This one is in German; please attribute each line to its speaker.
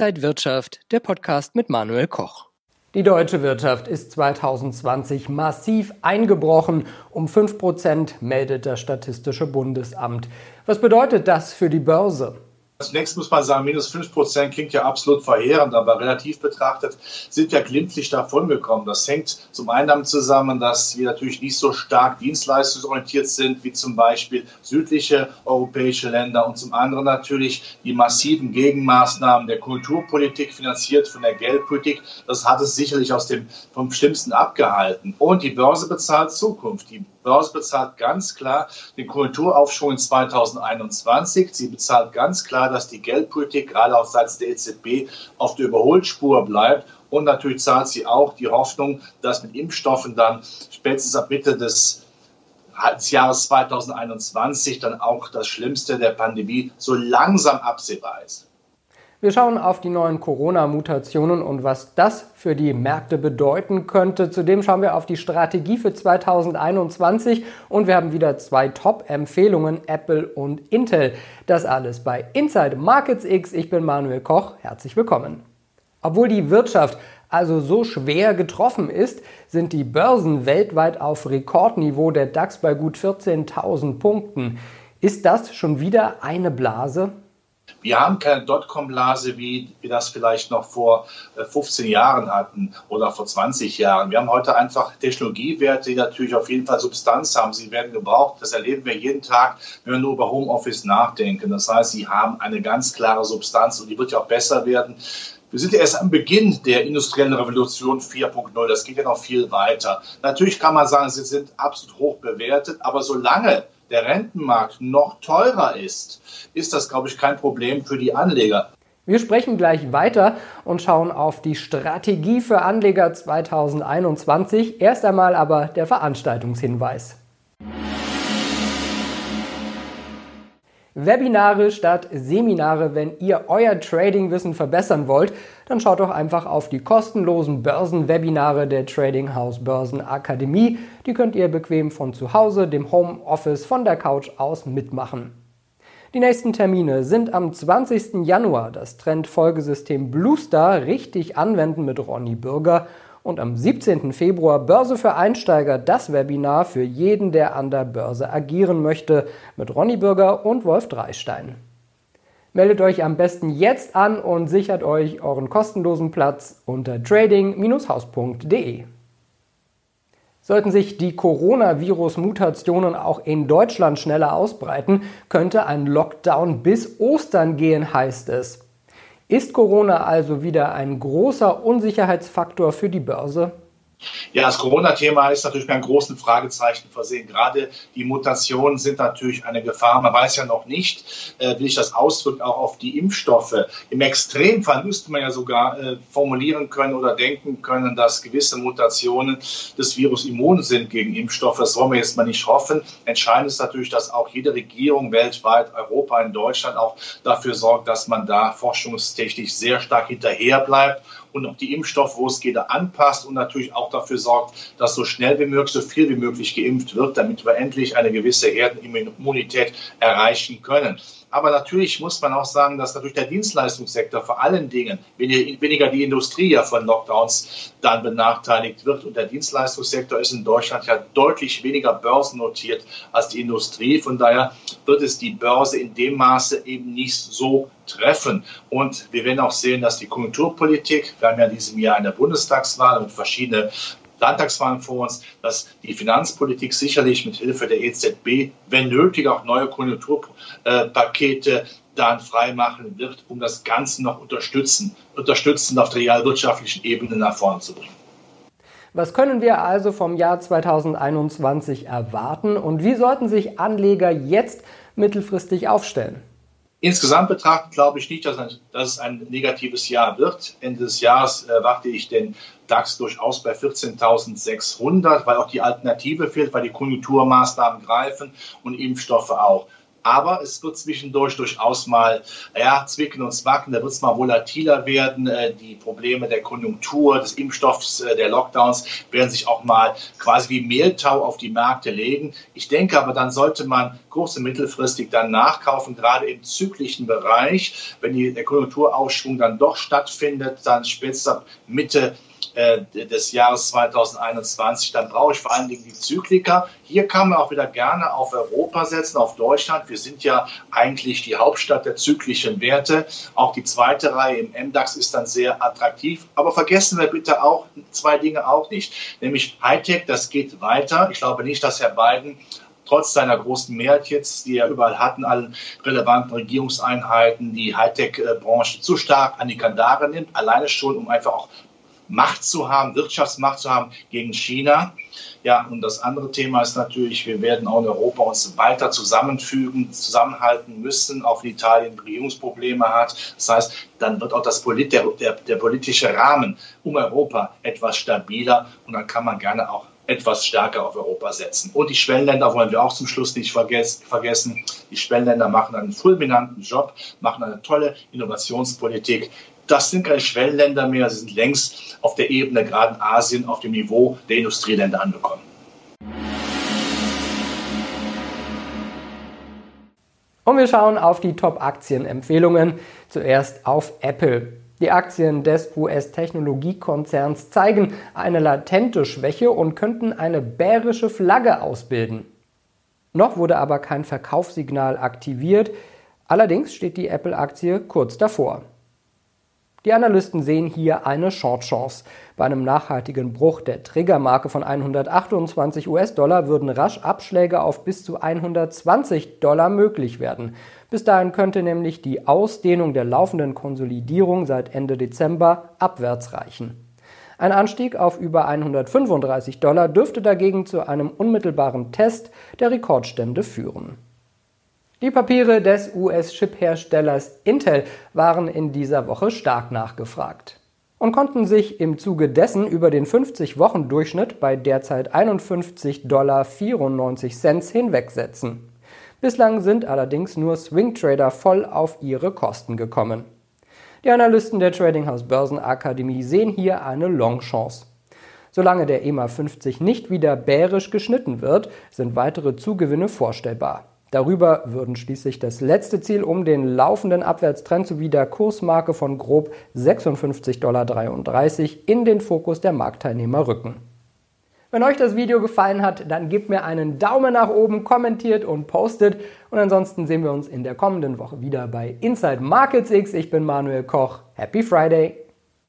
Speaker 1: Inside Wirtschaft, der Podcast mit Manuel Koch.
Speaker 2: Die deutsche Wirtschaft ist 2020 massiv eingebrochen. Um 5 Prozent meldet das Statistische Bundesamt. Was bedeutet das für die Börse?
Speaker 3: Zunächst muss man sagen, minus 5 Prozent klingt ja absolut verheerend, aber relativ betrachtet sind wir glimpflich davongekommen. Das hängt zum einen damit zusammen, dass wir natürlich nicht so stark dienstleistungsorientiert sind wie zum Beispiel südliche europäische Länder und zum anderen natürlich die massiven Gegenmaßnahmen der Kulturpolitik finanziert von der Geldpolitik. Das hat es sicherlich aus dem vom Schlimmsten abgehalten. Und die Börse bezahlt Zukunft. Die Börse bezahlt ganz klar den Konjunkturaufschwung in 2021. Sie bezahlt ganz klar, dass die Geldpolitik gerade auch seitens der EZB auf der Überholspur bleibt. Und natürlich zahlt sie auch die Hoffnung, dass mit Impfstoffen dann spätestens ab Mitte des Jahres 2021 dann auch das Schlimmste der Pandemie so langsam absehbar ist.
Speaker 2: Wir schauen auf die neuen Corona-Mutationen und was das für die Märkte bedeuten könnte. Zudem schauen wir auf die Strategie für 2021 und wir haben wieder zwei Top-Empfehlungen, Apple und Intel. Das alles bei Inside Markets X. Ich bin Manuel Koch. Herzlich willkommen. Obwohl die Wirtschaft also so schwer getroffen ist, sind die Börsen weltweit auf Rekordniveau, der DAX bei gut 14.000 Punkten. Ist das schon wieder eine Blase?
Speaker 3: Wir haben keine Dotcom-Blase, wie wir das vielleicht noch vor 15 äh, Jahren hatten oder vor 20 Jahren. Wir haben heute einfach Technologiewerte, die natürlich auf jeden Fall Substanz haben. Sie werden gebraucht. Das erleben wir jeden Tag, wenn wir nur über Homeoffice nachdenken. Das heißt, sie haben eine ganz klare Substanz und die wird ja auch besser werden. Wir sind ja erst am Beginn der industriellen Revolution 4.0. Das geht ja noch viel weiter. Natürlich kann man sagen, sie sind absolut hoch bewertet, aber solange der Rentenmarkt noch teurer ist, ist das, glaube ich, kein Problem für die Anleger.
Speaker 2: Wir sprechen gleich weiter und schauen auf die Strategie für Anleger 2021. Erst einmal aber der Veranstaltungshinweis. Webinare statt Seminare. Wenn ihr euer Trading-Wissen verbessern wollt, dann schaut doch einfach auf die kostenlosen Börsenwebinare der Trading House Börsen Akademie. Die könnt ihr bequem von zu Hause, dem Homeoffice, von der Couch aus mitmachen. Die nächsten Termine sind am 20. Januar das Trendfolgesystem Bluestar richtig anwenden mit Ronny Bürger und am 17. Februar Börse für Einsteiger, das Webinar für jeden, der an der Börse agieren möchte, mit Ronny Bürger und Wolf Dreistein. Meldet euch am besten jetzt an und sichert euch euren kostenlosen Platz unter trading-haus.de. Sollten sich die Coronavirus-Mutationen auch in Deutschland schneller ausbreiten, könnte ein Lockdown bis Ostern gehen, heißt es. Ist Corona also wieder ein großer Unsicherheitsfaktor für die Börse?
Speaker 3: Ja, das Corona-Thema ist natürlich mit einem großen Fragezeichen versehen. Gerade die Mutationen sind natürlich eine Gefahr. Man weiß ja noch nicht, äh, wie sich das auswirkt auch auf die Impfstoffe. Im Extremfall müsste man ja sogar äh, formulieren können oder denken können, dass gewisse Mutationen des Virus immun sind gegen Impfstoffe. Das wollen wir jetzt mal nicht hoffen. Entscheidend ist natürlich, dass auch jede Regierung weltweit, Europa, in Deutschland auch dafür sorgt, dass man da forschungstechnisch sehr stark hinterher bleibt und auch die Impfstoffe, wo es geht, anpasst und natürlich auch dafür sorgt, dass so schnell wie möglich, so viel wie möglich geimpft wird, damit wir endlich eine gewisse Herdenimmunität erreichen können. Aber natürlich muss man auch sagen, dass natürlich der Dienstleistungssektor vor allen Dingen weniger die Industrie ja von Lockdowns dann benachteiligt wird. Und der Dienstleistungssektor ist in Deutschland ja deutlich weniger börsennotiert als die Industrie. Von daher wird es die Börse in dem Maße eben nicht so treffen. Und wir werden auch sehen, dass die Konjunkturpolitik, wir haben ja in diesem Jahr eine Bundestagswahl und verschiedene Landtagswahlen vor uns, dass die Finanzpolitik sicherlich mit Hilfe der EZB, wenn nötig, auch neue Konjunkturpakete dann freimachen wird, um das Ganze noch unterstützen, unterstützend auf der realwirtschaftlichen Ebene nach vorne zu bringen.
Speaker 2: Was können wir also vom Jahr 2021 erwarten und wie sollten sich Anleger jetzt mittelfristig aufstellen?
Speaker 3: Insgesamt betrachtet glaube ich nicht, dass, ein, dass, es ein negatives Jahr wird. Ende des Jahres äh, warte ich den DAX durchaus bei 14.600, weil auch die Alternative fehlt, weil die Konjunkturmaßnahmen greifen und Impfstoffe auch. Aber es wird zwischendurch durchaus mal ja, zwicken und zwacken. Da wird es mal volatiler werden. Äh, die Probleme der Konjunktur, des Impfstoffs, äh, der Lockdowns werden sich auch mal quasi wie Mehltau auf die Märkte legen. Ich denke aber, dann sollte man kurz- und mittelfristig dann nachkaufen, gerade im zyklischen Bereich. Wenn die, der Konjunkturaufschwung dann doch stattfindet, dann spätestens ab Mitte des Jahres 2021, dann brauche ich vor allen Dingen die Zyklika. Hier kann man auch wieder gerne auf Europa setzen, auf Deutschland. Wir sind ja eigentlich die Hauptstadt der zyklischen Werte. Auch die zweite Reihe im MDAX ist dann sehr attraktiv. Aber vergessen wir bitte auch zwei Dinge auch nicht, nämlich Hightech, das geht weiter. Ich glaube nicht, dass Herr Biden trotz seiner großen Mehrheit jetzt, die er überall hatten, allen relevanten Regierungseinheiten, die Hightech-Branche zu stark an die Kandare nimmt, alleine schon, um einfach auch Macht zu haben, Wirtschaftsmacht zu haben gegen China. Ja, und das andere Thema ist natürlich, wir werden auch in Europa uns weiter zusammenfügen, zusammenhalten müssen, auch wenn Italien Regierungsprobleme hat. Das heißt, dann wird auch das Polit der, der, der politische Rahmen um Europa etwas stabiler und dann kann man gerne auch etwas stärker auf Europa setzen. Und die Schwellenländer wollen wir auch zum Schluss nicht vergessen. Die Schwellenländer machen einen fulminanten Job, machen eine tolle Innovationspolitik das sind keine Schwellenländer mehr, sie sind längst auf der Ebene, gerade Asien, auf dem Niveau der Industrieländer angekommen.
Speaker 2: Und wir schauen auf die Top-Aktien-Empfehlungen. Zuerst auf Apple. Die Aktien des US-Technologiekonzerns zeigen eine latente Schwäche und könnten eine bärische Flagge ausbilden. Noch wurde aber kein Verkaufssignal aktiviert. Allerdings steht die Apple-Aktie kurz davor. Die Analysten sehen hier eine Short-Chance. Bei einem nachhaltigen Bruch der Triggermarke von 128 US-Dollar würden rasch Abschläge auf bis zu 120 Dollar möglich werden. Bis dahin könnte nämlich die Ausdehnung der laufenden Konsolidierung seit Ende Dezember abwärts reichen. Ein Anstieg auf über 135 Dollar dürfte dagegen zu einem unmittelbaren Test der Rekordstände führen. Die Papiere des US-Chip-Herstellers Intel waren in dieser Woche stark nachgefragt und konnten sich im Zuge dessen über den 50-Wochen-Durchschnitt bei derzeit 51,94 Dollar hinwegsetzen. Bislang sind allerdings nur Swing-Trader voll auf ihre Kosten gekommen. Die Analysten der Trading House Börsenakademie sehen hier eine Long-Chance. Solange der EMA 50 nicht wieder bärisch geschnitten wird, sind weitere Zugewinne vorstellbar. Darüber würden schließlich das letzte Ziel um den laufenden Abwärtstrend sowie der Kursmarke von grob 56,33 Dollar in den Fokus der Marktteilnehmer rücken. Wenn euch das Video gefallen hat, dann gebt mir einen Daumen nach oben, kommentiert und postet. Und ansonsten sehen wir uns in der kommenden Woche wieder bei Inside Markets X. Ich bin Manuel Koch. Happy Friday!